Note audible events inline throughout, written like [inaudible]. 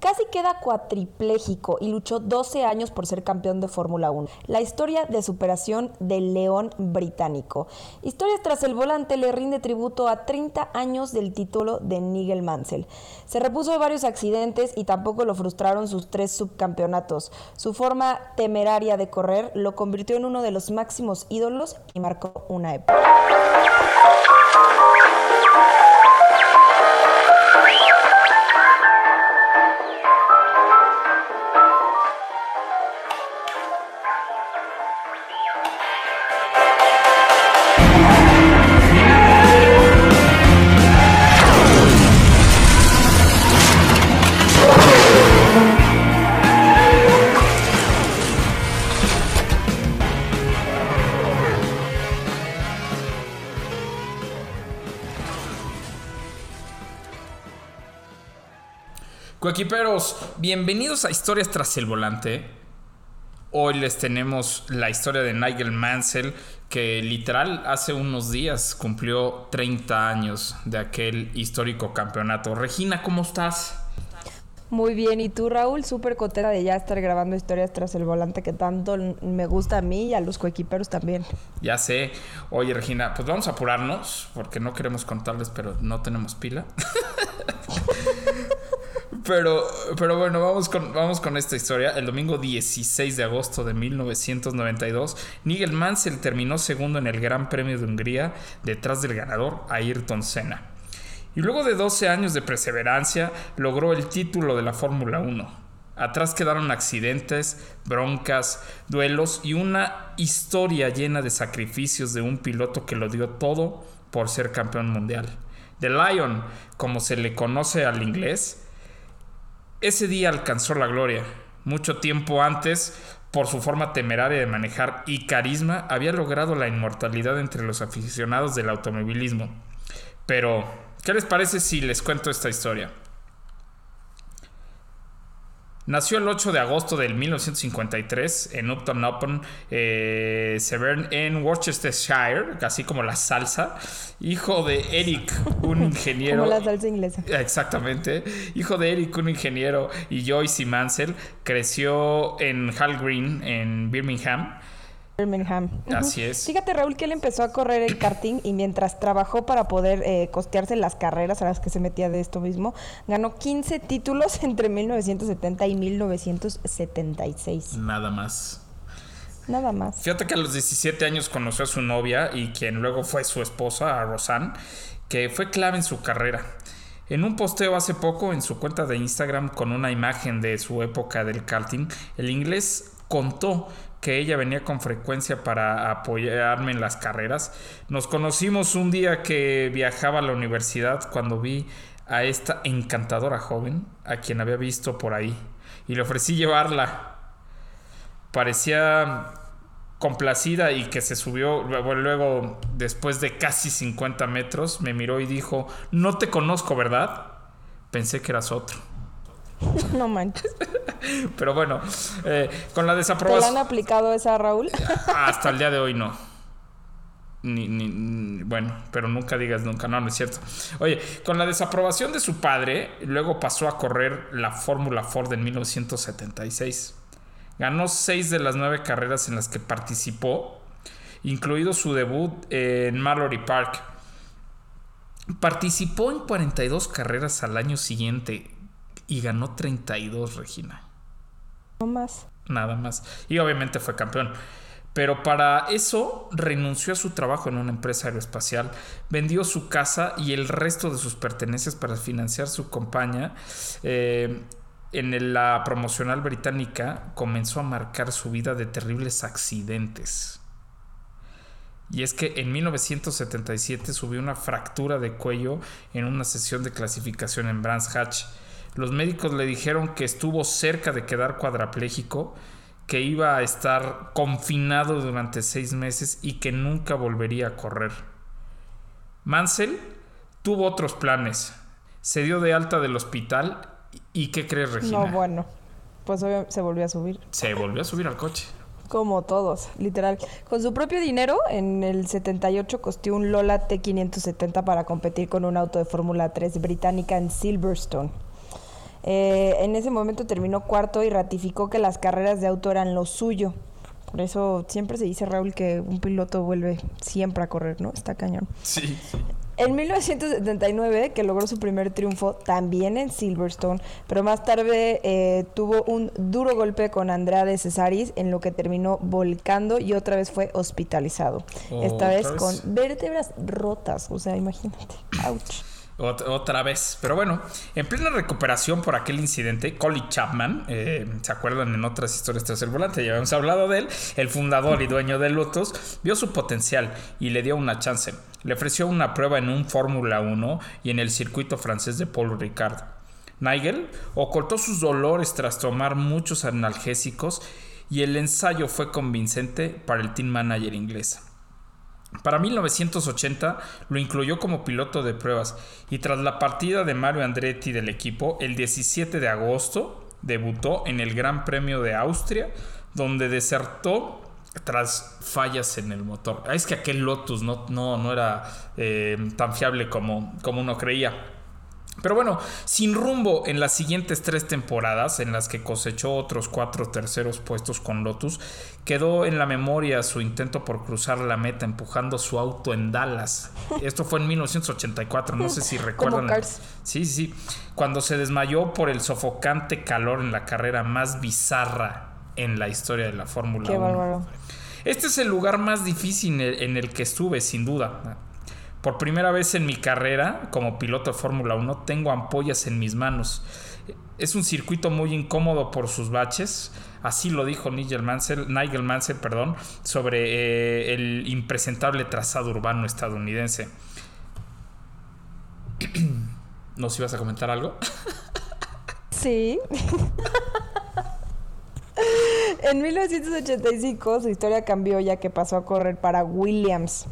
Casi queda cuatripléjico y luchó 12 años por ser campeón de Fórmula 1. La historia de superación del león británico. Historias tras el volante le rinde tributo a 30 años del título de Nigel Mansell. Se repuso de varios accidentes y tampoco lo frustraron sus tres subcampeonatos. Su forma temeraria de correr lo convirtió en uno de los máximos ídolos y marcó una época. Coequiperos, bienvenidos a Historias tras el volante. Hoy les tenemos la historia de Nigel Mansell, que literal hace unos días cumplió 30 años de aquel histórico campeonato. Regina, ¿cómo estás? Muy bien, y tú Raúl, súper contenta de ya estar grabando historias tras el volante que tanto me gusta a mí y a los coequiperos también. Ya sé. Oye Regina, pues vamos a apurarnos porque no queremos contarles, pero no tenemos pila. [laughs] Pero, pero bueno, vamos con, vamos con esta historia. El domingo 16 de agosto de 1992, Nigel Mansell terminó segundo en el Gran Premio de Hungría detrás del ganador Ayrton Senna. Y luego de 12 años de perseverancia, logró el título de la Fórmula 1. Atrás quedaron accidentes, broncas, duelos y una historia llena de sacrificios de un piloto que lo dio todo por ser campeón mundial. The Lion, como se le conoce al inglés, ese día alcanzó la gloria. Mucho tiempo antes, por su forma temeraria de manejar y carisma, había logrado la inmortalidad entre los aficionados del automovilismo. Pero, ¿qué les parece si les cuento esta historia? Nació el 8 de agosto del 1953 en Upton Upon, eh, Severn, en Worcestershire, así como la salsa. Hijo de Eric, un [laughs] ingeniero. como la salsa inglesa. Exactamente. Hijo de Eric, un ingeniero, y Joyce Mansell. Creció en Hall Green, en Birmingham. Birmingham. Así es. Fíjate, Raúl, que él empezó a correr el karting y mientras trabajó para poder eh, costearse las carreras a las que se metía de esto mismo, ganó 15 títulos [laughs] entre 1970 y 1976. Nada más. Nada más. Fíjate que a los 17 años conoció a su novia y quien luego fue su esposa, a Rosanne, que fue clave en su carrera. En un posteo hace poco en su cuenta de Instagram con una imagen de su época del karting, el inglés contó que ella venía con frecuencia para apoyarme en las carreras. Nos conocimos un día que viajaba a la universidad cuando vi a esta encantadora joven, a quien había visto por ahí, y le ofrecí llevarla. Parecía complacida y que se subió luego, después de casi 50 metros, me miró y dijo, no te conozco, ¿verdad? Pensé que eras otro. [laughs] No manches. [laughs] Pero bueno, eh, con la desaprobación. ¿Te la han aplicado esa, Raúl? [laughs] Hasta el día de hoy no. Ni, ni, bueno, pero nunca digas nunca, no, no es cierto. Oye, con la desaprobación de su padre, luego pasó a correr la Fórmula Ford en 1976. Ganó seis de las nueve carreras en las que participó, incluido su debut en Mallory Park. Participó en 42 carreras al año siguiente y ganó 32, Regina. Más. Nada más. Y obviamente fue campeón. Pero para eso renunció a su trabajo en una empresa aeroespacial, vendió su casa y el resto de sus pertenencias para financiar su compañía. Eh, en la promocional británica comenzó a marcar su vida de terribles accidentes. Y es que en 1977 subió una fractura de cuello en una sesión de clasificación en Brands Hatch los médicos le dijeron que estuvo cerca de quedar cuadraplégico, que iba a estar confinado durante seis meses y que nunca volvería a correr. Mansell tuvo otros planes. Se dio de alta del hospital y ¿qué crees, Regina? No, bueno, pues se volvió a subir. Se volvió a subir al coche. Como todos, literal. Con su propio dinero, en el 78 costó un Lola T570 para competir con un auto de Fórmula 3 británica en Silverstone. Eh, en ese momento terminó cuarto y ratificó que las carreras de auto eran lo suyo. Por eso siempre se dice, Raúl, que un piloto vuelve siempre a correr, ¿no? Está cañón. Sí, sí. En 1979, que logró su primer triunfo también en Silverstone, pero más tarde eh, tuvo un duro golpe con Andrade Cesaris, en lo que terminó volcando y otra vez fue hospitalizado. Esta vez con vértebras rotas, o sea, imagínate. Ouch. Otra vez. Pero bueno, en plena recuperación por aquel incidente, Collie Chapman, eh, ¿se acuerdan en otras historias tras el volante? Ya habíamos hablado de él, el fundador y dueño de Lotus, vio su potencial y le dio una chance. Le ofreció una prueba en un Fórmula 1 y en el circuito francés de Paul Ricard. Nigel ocultó sus dolores tras tomar muchos analgésicos y el ensayo fue convincente para el team manager inglés. Para 1980 lo incluyó como piloto de pruebas y tras la partida de Mario Andretti del equipo, el 17 de agosto debutó en el Gran Premio de Austria, donde desertó tras fallas en el motor. Ah, es que aquel Lotus no, no, no era eh, tan fiable como, como uno creía. Pero bueno, sin rumbo en las siguientes tres temporadas, en las que cosechó otros cuatro terceros puestos con Lotus, quedó en la memoria su intento por cruzar la meta empujando su auto en Dallas. Esto fue en 1984, no sé si recuerdan. Sí, sí, cuando se desmayó por el sofocante calor en la carrera más bizarra en la historia de la Fórmula 1. Este es el lugar más difícil en el que estuve, sin duda. Por primera vez en mi carrera como piloto de Fórmula 1 tengo ampollas en mis manos. Es un circuito muy incómodo por sus baches. Así lo dijo Nigel Mansell, Nigel Mansell perdón, sobre eh, el impresentable trazado urbano estadounidense. [clears throat] ¿Nos ibas a comentar algo? [laughs] Sí. [laughs] en 1985 su historia cambió ya que pasó a correr para Williams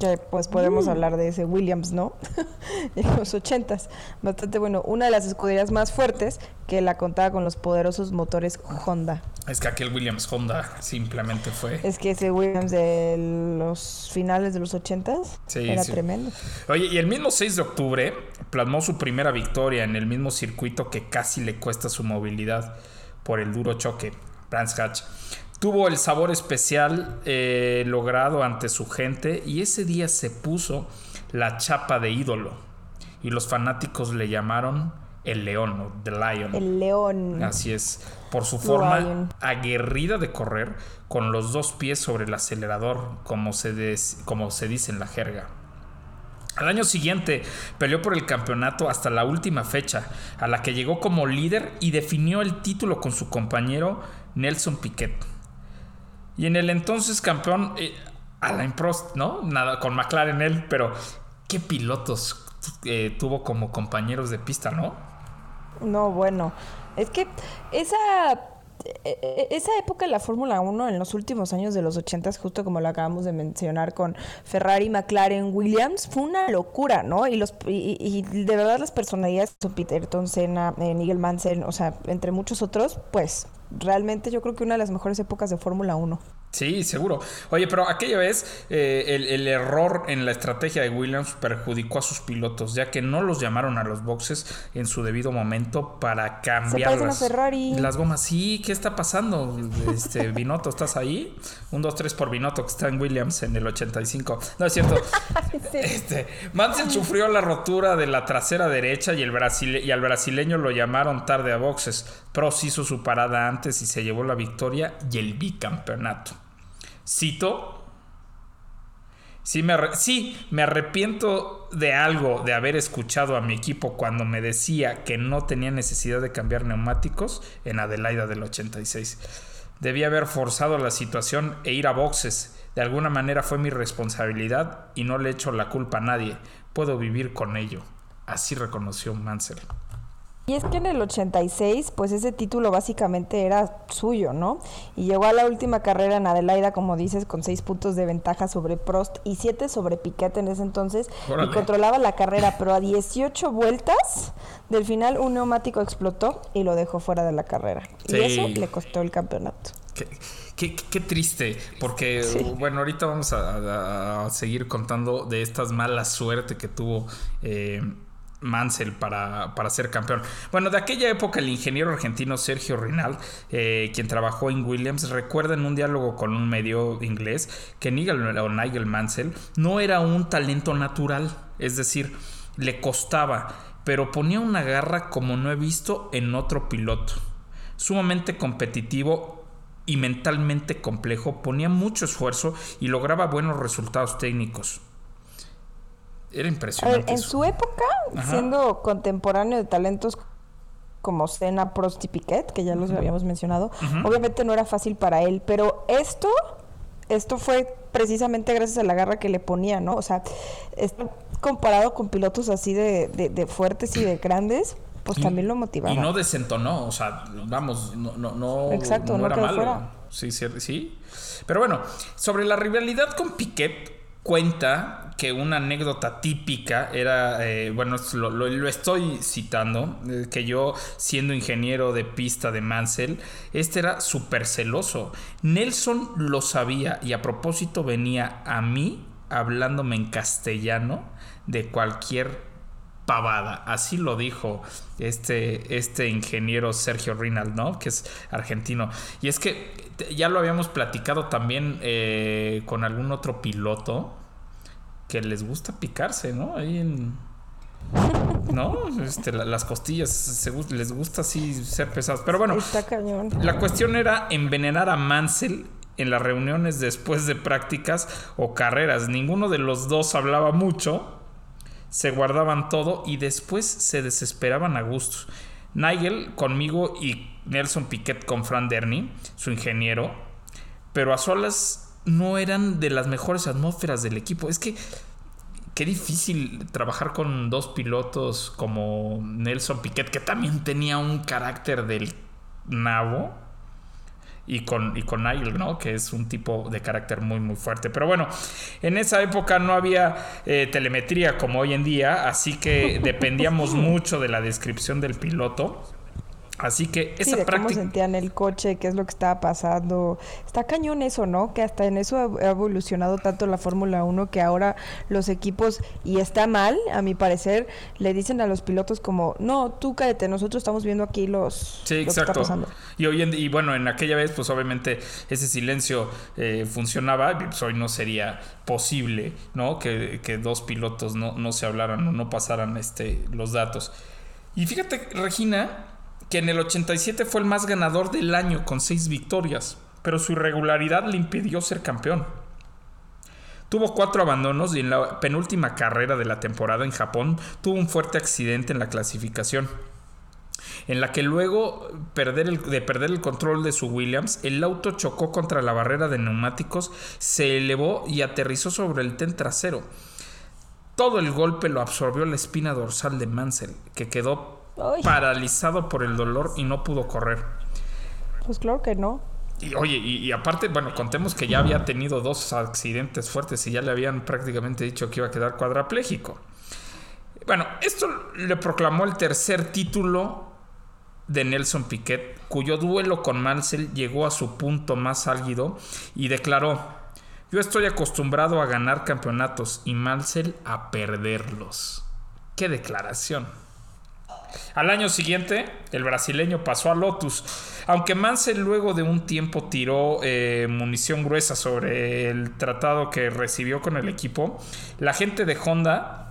que pues podemos mm. hablar de ese Williams, ¿no? [laughs] en los ochentas. Bastante bueno. Una de las escuderías más fuertes que la contaba con los poderosos motores Honda. Es que aquel Williams Honda simplemente fue. Es que ese Williams de los finales de los ochentas era tremendo. Oye, y el mismo 6 de octubre plasmó su primera victoria en el mismo circuito que casi le cuesta su movilidad por el duro choque. Brands Hatch tuvo el sabor especial eh, logrado ante su gente y ese día se puso la chapa de ídolo y los fanáticos le llamaron el león o the lion. El león. Así es, por su forma aguerrida de correr con los dos pies sobre el acelerador, como se, como se dice en la jerga. Al año siguiente peleó por el campeonato hasta la última fecha, a la que llegó como líder y definió el título con su compañero Nelson Piquet. Y en el entonces campeón, eh, Alain Prost, ¿no? Nada, con McLaren él, pero ¿qué pilotos eh, tuvo como compañeros de pista, no? No, bueno, es que esa e, e, esa época de la Fórmula 1 en los últimos años de los 80, custo como lo acabamos de mencionar con Ferrari, McLaren, Williams, fue una locura, ¿no? Y los y, de verdad las personalidades, Peter Senna, eh, Nigel Mansell, o sea, entre muchos otros, pues realmente yo creo que una de las mejores épocas de Fórmula 1. Sí, seguro. Oye, pero aquella vez eh, el, error en la estrategia de Williams perjudicó a sus pilotos, ya que no los llamaron a los boxes en su debido momento para cambiar las, las, gomas. Sí, ¿qué está pasando? Este, [laughs] Binotto, ¿estás ahí? Un, dos, tres por Binotto, que está en Williams en el 85. No es cierto. [laughs] este, Mansell sufrió la rotura de la trasera derecha y, el y al brasileño lo llamaron tarde a boxes. Prost hizo su parada antes y se llevó la victoria y el bicampeonato. Cito. Sí me, sí, me arrepiento de algo de haber escuchado a mi equipo cuando me decía que no tenía necesidad de cambiar neumáticos en Adelaida del 86. Debía haber forzado la situación e ir a boxes. De alguna manera fue mi responsabilidad y no le echo la culpa a nadie. Puedo vivir con ello. Así reconoció Mansell. Y es que en el 86, pues ese título básicamente era suyo, ¿no? Y llegó a la última carrera en Adelaida, como dices, con seis puntos de ventaja sobre Prost y siete sobre Piquet en ese entonces. Y controlaba la carrera, pero a 18 vueltas del final un neumático explotó y lo dejó fuera de la carrera. Y eso le costó el campeonato. Qué, triste, porque bueno, ahorita vamos a, seguir contando de estas malas suerte que tuvo. Eh, Mansell para, ser campeón. Bueno, de aquella época el ingeniero argentino Sergio Rinal, eh, quien trabajó en Williams, recuerda en un diálogo con un medio inglés que Nigel o Nigel Mansell no era un talento natural, es decir, le costaba, pero ponía una garra como no he visto en otro piloto. Sumamente competitivo y mentalmente complejo, ponía mucho esfuerzo y lograba buenos resultados técnicos. Era impresionante. en su época, siendo contemporáneo de talentos como Senna, Prost y Piquet, que ya los habíamos mencionado, obviamente no era fácil para él, pero esto, esto fue precisamente gracias a la garra que le ponía, ¿no? O sea, comparado con pilotos así de, fuertes y de grandes, pues también lo motivaba. Y no desentonó, o sea, vamos, no, no, no, Exacto, no, era malo. Sí, sí, sí. Pero bueno, sobre la rivalidad con Piquet, cuenta que una anécdota típica era, eh, bueno, lo, lo, estoy citando, eh, que yo siendo ingeniero de pista de Mansell, este era súper celoso. Nelson lo sabía y a propósito venía a mí hablándome en castellano de cualquier pavada. Así lo dijo este, este ingeniero Sergio Rinald, ¿no? Que es argentino. Y es que ya lo habíamos platicado también eh, con algún otro piloto que les gusta picarse, ¿no? Ahí en... [laughs] ¿No? Este, las costillas les gusta así ser pesados. Pero bueno, la cuestión era envenenar a Mansell en las reuniones después de prácticas o carreras. Ninguno de los dos hablaba mucho, se guardaban todo y después se desesperaban a gusto. Nigel conmigo y Nelson Piquet con Fran Derny, su ingeniero, pero a solas no eran de las mejores atmósferas del equipo. Es que qué difícil trabajar con dos pilotos como Nelson Piquet, que también tenía un carácter del nabo y con, y con Nigel, ¿no? Que es un tipo de carácter muy, muy fuerte. Pero bueno, en esa época no había eh, telemetría como hoy en día, así que dependíamos [laughs] mucho de la descripción del piloto. Así que esa sí, de cómo sentían el coche, qué es lo que estaba pasando. Está cañón eso, ¿no? Que hasta en eso ha evolucionado tanto la Fórmula 1 que ahora los equipos, y está mal, a mi parecer, le dicen a los pilotos como, no, tú cállate, nosotros estamos viendo aquí los... Sí, exacto. Y, hoy y bueno, en aquella vez, pues obviamente ese silencio eh, funcionaba, pues hoy no sería posible, ¿no? Que, que dos pilotos no, no se hablaran o no pasaran este, los datos. Y fíjate, Regina, que en el 87 fue el más ganador del año con seis victorias, pero su irregularidad le impidió ser campeón. Tuvo cuatro abandonos y en la penúltima carrera de la temporada en Japón tuvo un fuerte accidente en la clasificación, en la que luego de perder el control de su Williams, el auto chocó contra la barrera de neumáticos, se elevó y aterrizó sobre el ten trasero. Todo el golpe lo absorbió la espina dorsal de Mansell, que quedó paralizado por el dolor y no pudo correr. Pues claro que no. Y oye, y, aparte, bueno, contemos que ya había tenido dos accidentes fuertes y ya le habían prácticamente dicho que iba a quedar cuadraplégico. Bueno, esto le proclamó el tercer título de Nelson Piquet, cuyo duelo con Mansell llegó a su punto más álgido y declaró, yo estoy acostumbrado a ganar campeonatos y Mansell a perderlos. ¡Qué declaración! Al año siguiente, el brasileño pasó a Lotus, aunque Mansell luego de un tiempo tiró eh, munición gruesa sobre el tratado que recibió con el equipo, la gente de Honda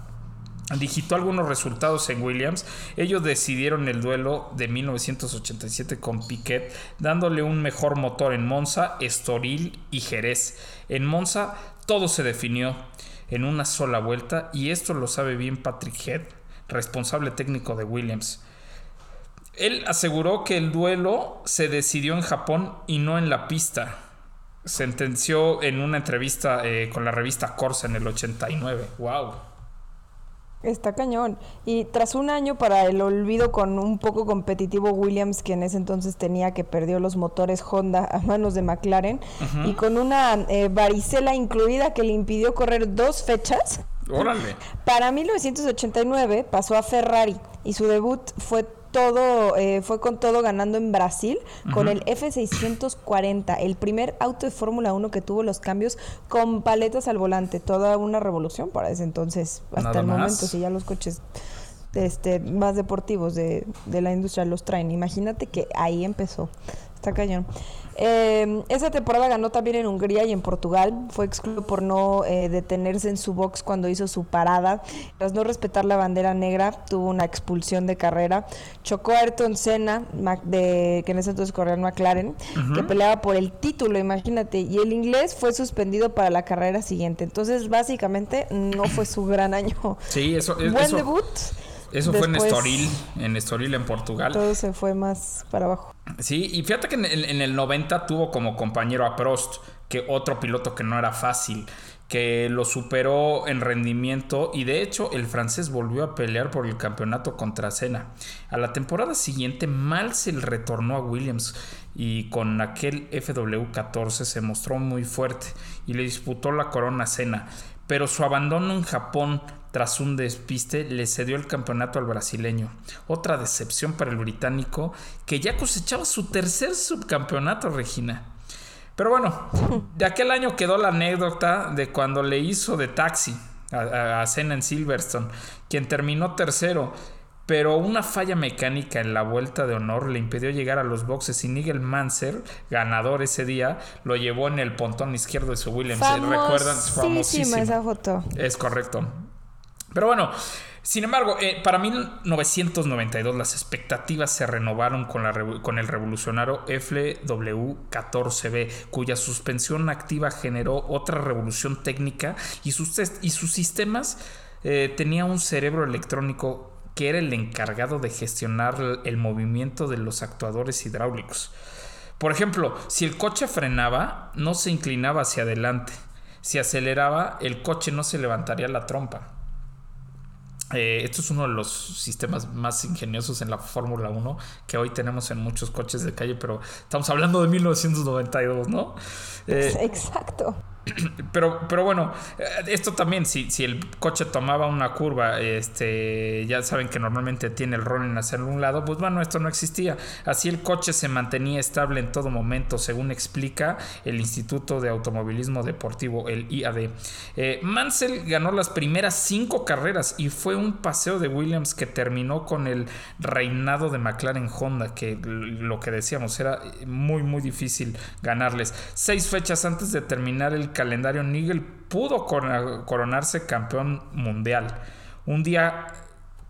digitó algunos resultados en Williams. Ellos decidieron el duelo de 1987 con Piquet, dándole un mejor motor en Monza, Estoril y Jerez. En Monza todo se definió en una sola vuelta y esto lo sabe bien Patrick Head responsable técnico de Williams. Él aseguró que el duelo se decidió en Japón y no en la pista. Sentenció en una entrevista eh, con la revista Corsa en el 89. ¡Wow! Está cañón. Y tras un año para el olvido con un poco competitivo Williams, que en ese entonces tenía que perdió los motores Honda a manos de McLaren, y con una eh, varicela incluida que le impidió correr dos fechas, Órale. Para 1989 pasó a Ferrari y su debut fue todo, eh, fue con todo ganando en Brasil con el F640, el primer auto de Fórmula 1 que tuvo los cambios con paletas al volante, toda una revolución para ese entonces, hasta el momento, si ya los coches este, más deportivos de, de la industria los traen. Imagínate que ahí empezó. Está cañón. Eh, esa temporada ganó también en Hungría y en Portugal. Fue excluido por no eh, detenerse en su box cuando hizo su parada. Tras no respetar la bandera negra, tuvo una expulsión de carrera. Chocó a Ayrton Senna, de, que en ese entonces corría en McLaren, que peleaba por el título, imagínate. Y el inglés fue suspendido para la carrera siguiente. Entonces, básicamente, no fue su gran año. Sí, eso es. Buen debut. Eso fue en Estoril, en Estoril, en Portugal. Todo se fue más para abajo. Sí, y fíjate que en el, 90 tuvo como compañero a Prost, que otro piloto que no era fácil, que lo superó en rendimiento y de hecho el francés volvió a pelear por el campeonato contra Senna. A la temporada siguiente Mansell retornó a Williams y con aquel FW14 se mostró muy fuerte y le disputó la corona a Senna, pero su abandono en Japón tras un despiste, le cedió el campeonato al brasileño. Otra decepción para el británico, que ya cosechaba su tercer subcampeonato, Regina. Pero bueno, de aquel año quedó la anécdota de cuando le hizo de taxi a, a, Senna en Silverstone, quien terminó tercero pero una falla mecánica en la vuelta de honor le impidió llegar a los boxes y Nigel Mansell, ganador ese día, lo llevó en el pontón izquierdo de su Williams. ¿Recuerdan? Famosísima esa foto. Es correcto. Pero bueno, sin embargo, eh, para 1992 las expectativas se renovaron con, la, con el revolucionario FW14B, cuya suspensión activa generó otra revolución técnica y sus, y sus sistemas eh, tenía un cerebro electrónico que era el encargado de gestionar el movimiento de los actuadores hidráulicos. Por ejemplo, si el coche frenaba, no se inclinaba hacia adelante. Si aceleraba, el coche no se levantaría la trompa. Eh, esto es uno de los sistemas más ingeniosos en la Fórmula 1 que hoy tenemos en muchos coches de calle, pero estamos hablando de 1992, ¿no? Eh, Exacto. [clears throat] Pero, pero bueno, eh, esto también, si, si el coche tomaba una curva, este, ya saben que normalmente tiene el rol en hacerlo un lado, pues bueno, esto no existía. Así el coche se mantenía estable en todo momento, según explica el Instituto de Automovilismo Deportivo, el IAD. Eh, Mansell ganó las primeras cinco carreras y fue un paseo de Williams que terminó con el reinado de McLaren Honda, que lo que decíamos era muy, muy difícil ganarles. Seis fechas antes de terminar el calendario, Nigel pudo coronarse campeón mundial. Un día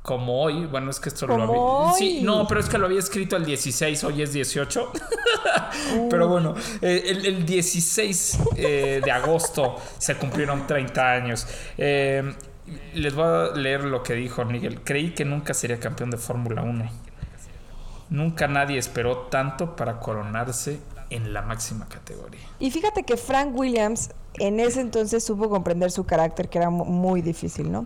como hoy, bueno, es que esto lo había. Sí, no, pero es que lo había escrito el 16, hoy es 18. [laughs] pero bueno, eh, el, 16 eh, de agosto se cumplieron 30 años. Eh, les voy a leer lo que dijo Nigel. Creí que nunca sería campeón de Fórmula 1. Nunca nadie esperó tanto para coronarse en la máxima categoría. Y fíjate que Frank Williams en ese entonces supo comprender su carácter, que era muy difícil, ¿no?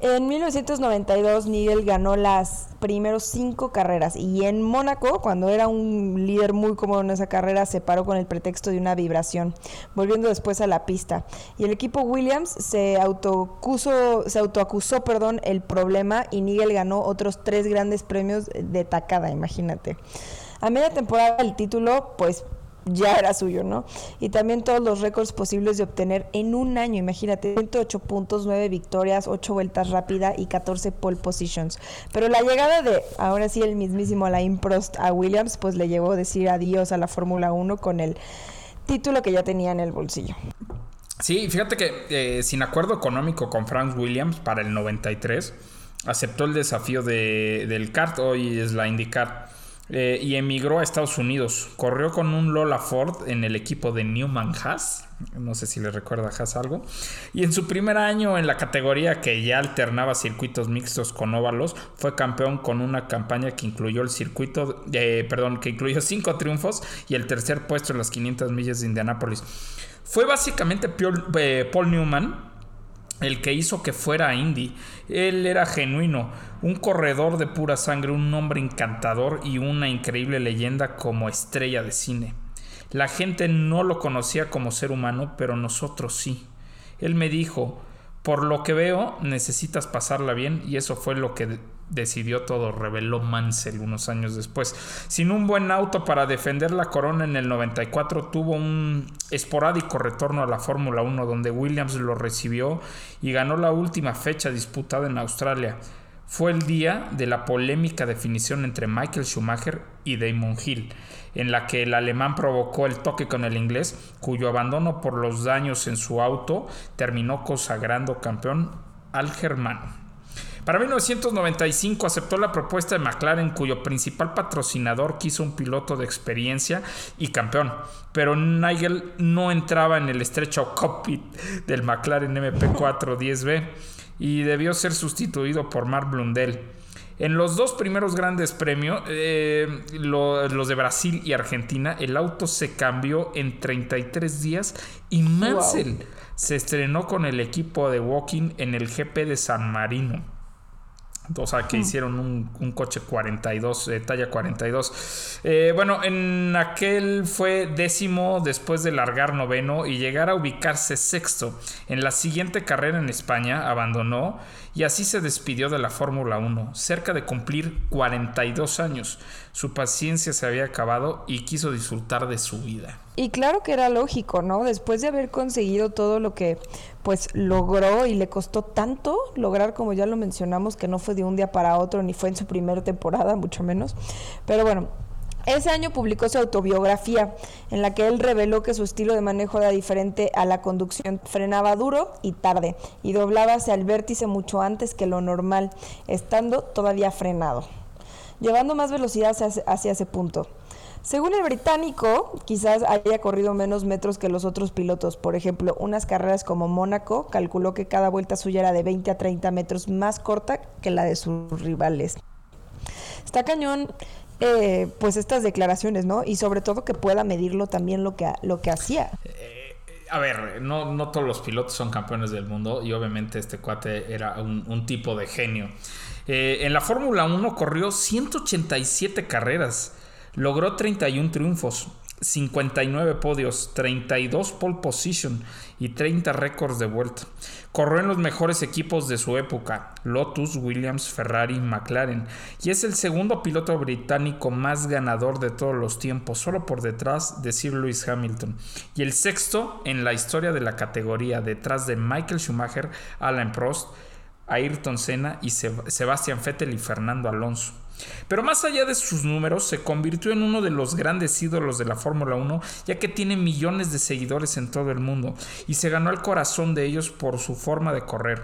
En 1992 Nigel ganó las primeros cinco carreras y en Mónaco, cuando era un líder muy cómodo en esa carrera, se paró con el pretexto de una vibración, volviendo después a la pista. Y el equipo Williams se autoacusó, se autoacusó perdón, el problema y Nigel ganó otros tres grandes premios de tacada, imagínate. A media temporada el título, pues ya era suyo, ¿no? Y también todos los récords posibles de obtener en un año, imagínate, 108 puntos, 9 victorias, 8 vueltas rápidas y 14 pole positions. Pero la llegada de, ahora sí, el mismísimo Alain Prost a Williams, pues le llevó a decir adiós a la Fórmula 1 con el título que ya tenía en el bolsillo. Sí, fíjate que eh, sin acuerdo económico con Frank Williams para el 93, aceptó el desafío de, del kart, hoy es la IndyCar eh, y emigró a Estados Unidos. Corrió con un Lola Ford en el equipo de Newman Haas. No sé si le recuerda a Haas algo. Y en su primer año en la categoría que ya alternaba circuitos mixtos con óvalos, fue campeón con una campaña que incluyó el circuito, eh, perdón, que incluyó cinco triunfos y el tercer puesto en las 500 millas de Indianápolis. Fue básicamente eh, Paul Newman el que hizo que fuera Indy. Él era genuino, un corredor de pura sangre, un hombre encantador y una increíble leyenda como estrella de cine. La gente no lo conocía como ser humano, pero nosotros sí. Él me dijo, por lo que veo, necesitas pasarla bien y eso fue lo que decidió todo, reveló Mansell unos años después. Sin un buen auto para defender la corona en el 94, tuvo un esporádico retorno a la Fórmula 1 donde Williams lo recibió y ganó la última fecha disputada en Australia. fue el día de la polémica definición entre Michael Schumacher y Damon Hill, en la que el alemán provocó el toque con el inglés, cuyo abandono por los daños en su auto terminó consagrando campeón al germano. Para 1995 aceptó la propuesta de McLaren, cuyo principal patrocinador quiso un piloto de experiencia y campeón, pero Nigel no entraba en el estrecho cockpit del McLaren MP4 10B [laughs] y debió ser sustituido por Mark Blundell. En los dos primeros grandes premios, eh, los de Brasil y Argentina, el auto se cambió en 33 días y Mansell se estrenó con el equipo de Walking en el GP de San Marino. O sea, que hmm. hicieron un, coche 42, eh, talla 42. Eh, bueno, en aquel fue décimo después de largar noveno y llegar a ubicarse sexto. En la siguiente carrera en España abandonó y así se despidió de la Fórmula 1, cerca de cumplir 42 años. Su paciencia se había acabado y quiso disfrutar de su vida. Y claro que era lógico, ¿no? Después de haber conseguido todo lo que pues logró y le costó tanto lograr, como ya lo mencionamos, que no fue de un día para otro, ni fue en su primera temporada, [laughs] mucho menos. Pero bueno, ese año publicó su autobiografía, en la que él reveló que su estilo de manejo era diferente a la conducción. Frenaba duro y tarde, y doblaba hacia el vértice mucho antes que lo normal, estando todavía frenado, llevando más velocidad hacia, ese punto. Según el británico, quizás haya corrido menos metros que los otros pilotos. Por ejemplo, unas carreras como Mónaco calculó que cada vuelta suya era de 20 a 30 metros más corta que la de sus rivales. Está cañón eh, pues estas declaraciones, ¿no? Y sobre todo que pueda medirlo también lo que, lo que hacía. Eh, a ver, no, todos los pilotos son campeones del mundo y obviamente este cuate era un, tipo de genio. Eh, en la Fórmula 1 corrió 187 carreras, logró 31 triunfos, 59 podios, 32 pole position y 30 récords de vuelta. Corrió en los mejores equipos de su época, Lotus, Williams, Ferrari, McLaren, y es el segundo piloto británico más ganador de todos los tiempos, solo por detrás de Sir Lewis Hamilton, y el sexto en la historia de la categoría, detrás de Michael Schumacher, Alain Prost, Ayrton Senna y Sebastian Vettel y Fernando Alonso. Pero más allá de sus números, se convirtió en uno de los grandes ídolos de la Fórmula 1, ya que tiene millones de seguidores en todo el mundo, y se ganó el corazón de ellos por su forma de correr,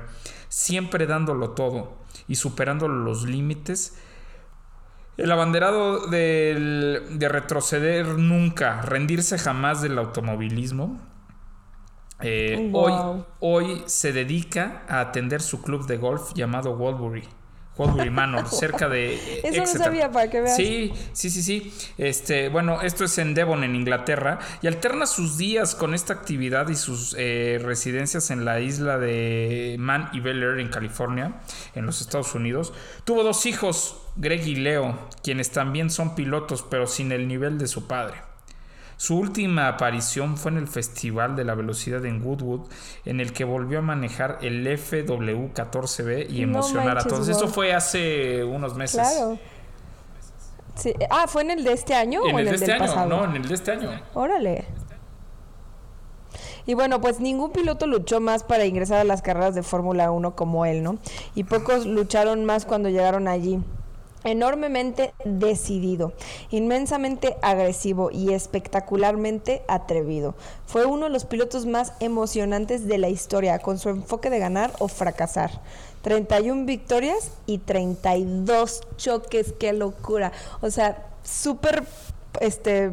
siempre dándolo todo y superando los límites. El abanderado de retroceder nunca, rendirse jamás del automovilismo, eh, hoy, hoy se dedica a atender su club de golf llamado Walbury. Walbury [laughs] Manor, cerca de. Eso no sabía para que veas. Sí, sí, sí, sí. Este, bueno, esto es en Devon, en Inglaterra, y alterna sus días con esta actividad y sus eh, residencias en la isla de Man y Bel Air, en California, en los Estados Unidos. Tuvo dos hijos, Greg y Leo, quienes también son pilotos, pero sin el nivel de su padre. Su última aparición fue en el Festival de la Velocidad en Woodwood, en el que volvió a manejar el FW14B y emocionar a todos. Eso fue hace unos meses. Claro. Ah, ¿fue en el de este año en o el en el de este año? No, en el de este año. Órale. Y bueno, pues ningún piloto luchó más para ingresar a las carreras de Fórmula 1 como él, ¿no? Y pocos lucharon más cuando llegaron allí enormemente decidido, inmensamente agresivo y espectacularmente atrevido. Fue uno de los pilotos más emocionantes de la historia, con su enfoque de ganar o fracasar. 31 victorias y 32 choques, qué locura. O sea, súper, este,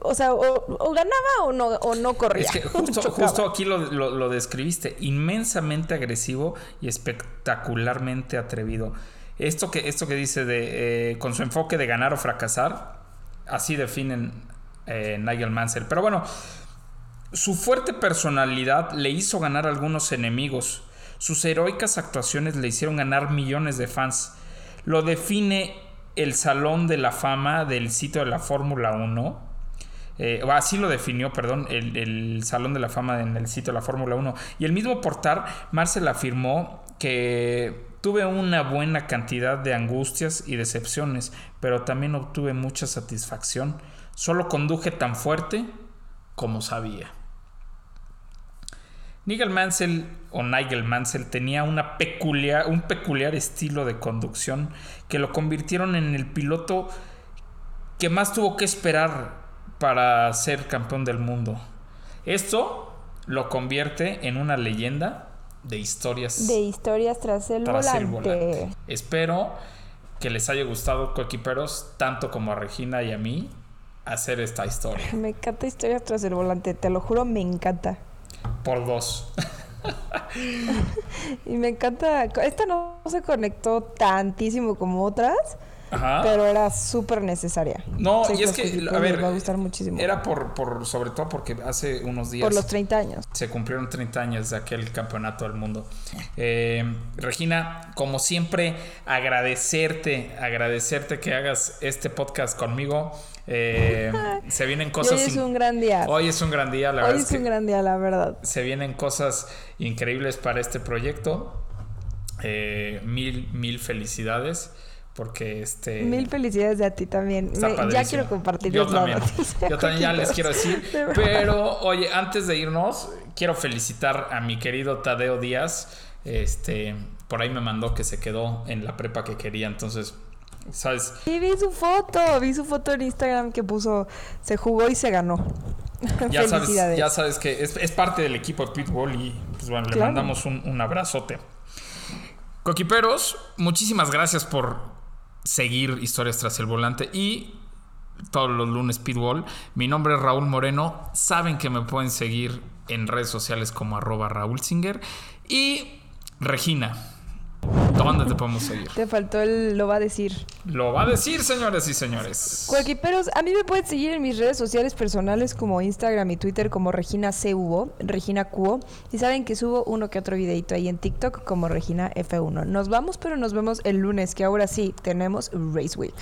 o sea, o, ganaba o no, o no corría. Es que [laughs] justo, aquí lo, lo describiste, inmensamente agresivo y espectacularmente atrevido. Esto que, esto que dice de eh, con su enfoque de ganar o fracasar, así definen eh, Nigel Mansell. Pero bueno, su fuerte personalidad le hizo ganar algunos enemigos. Sus heroicas actuaciones le hicieron ganar millones de fans. Lo define el Salón de la Fama del sitio de la Fórmula 1. Eh, así lo definió, perdón, el, el, Salón de la Fama en el sitio de la Fórmula 1. Y el mismo portal, Marcel afirmó que Tuve una buena cantidad de angustias y decepciones, pero también obtuve mucha satisfacción. Solo conduje tan fuerte como sabía. Nigel Mansell o Nigel Mansell tenía peculiar, un peculiar estilo de conducción que lo convirtieron en el piloto que más tuvo que esperar para ser campeón del mundo. Esto lo convierte en una leyenda de historias. De historias tras el, volante. Espero que les haya gustado coequiperos tanto como a Regina y a mí hacer esta historia. [laughs] Me encanta historias tras el volante, te lo juro, me encanta. Por dos. [laughs] y me encanta. Esta no se conectó tantísimo como otras. Pero era súper necesaria. No, y es que, a ver, va a gustar muchísimo. Era por, por, sobre todo porque hace unos días. Por los 30 años. Se cumplieron 30 años de aquel campeonato del mundo. Eh, Regina, como siempre, agradecerte, agradecerte que hagas este podcast conmigo. Eh, [laughs] se vienen cosas. hoy es un gran día. Hoy es un gran día, la verdad. Hoy es, un gran día, la verdad. Se vienen cosas increíbles para este proyecto. Eh, mil, mil felicidades. Porque este. Mil felicidades a ti también. ya quiero compartir Yo también. [laughs] Yo también ya les quiero decir. [laughs] Pero, oye, antes de irnos, quiero felicitar a mi querido Tadeo Díaz. Este, por ahí me mandó que se quedó en la prepa que quería. Entonces, ¿sabes? Sí, vi su foto. Vi su foto en Instagram que puso. Se jugó y se ganó. Ya sabes, ya sabes que es, parte del equipo de Pitbull y pues bueno, le mandamos un, un abrazote. Coquiperos, muchísimas gracias por seguir Historias tras el volante y todos los lunes Pitbull. Mi nombre es Raúl Moreno. Saben que me pueden seguir en redes sociales como arroba Raúl Singer. Y Regina, ¿Dónde te podemos seguir? Te faltó el lo va a decir. Lo va a decir, señores y señores. Cuequiperos, a mí me pueden seguir en mis redes sociales personales como Instagram y Twitter como Regina CUO, Regina Cuo. Y saben que subo uno que otro videito ahí en TikTok como Regina F1. Nos vamos, pero nos vemos el lunes, que ahora sí tenemos Race Week.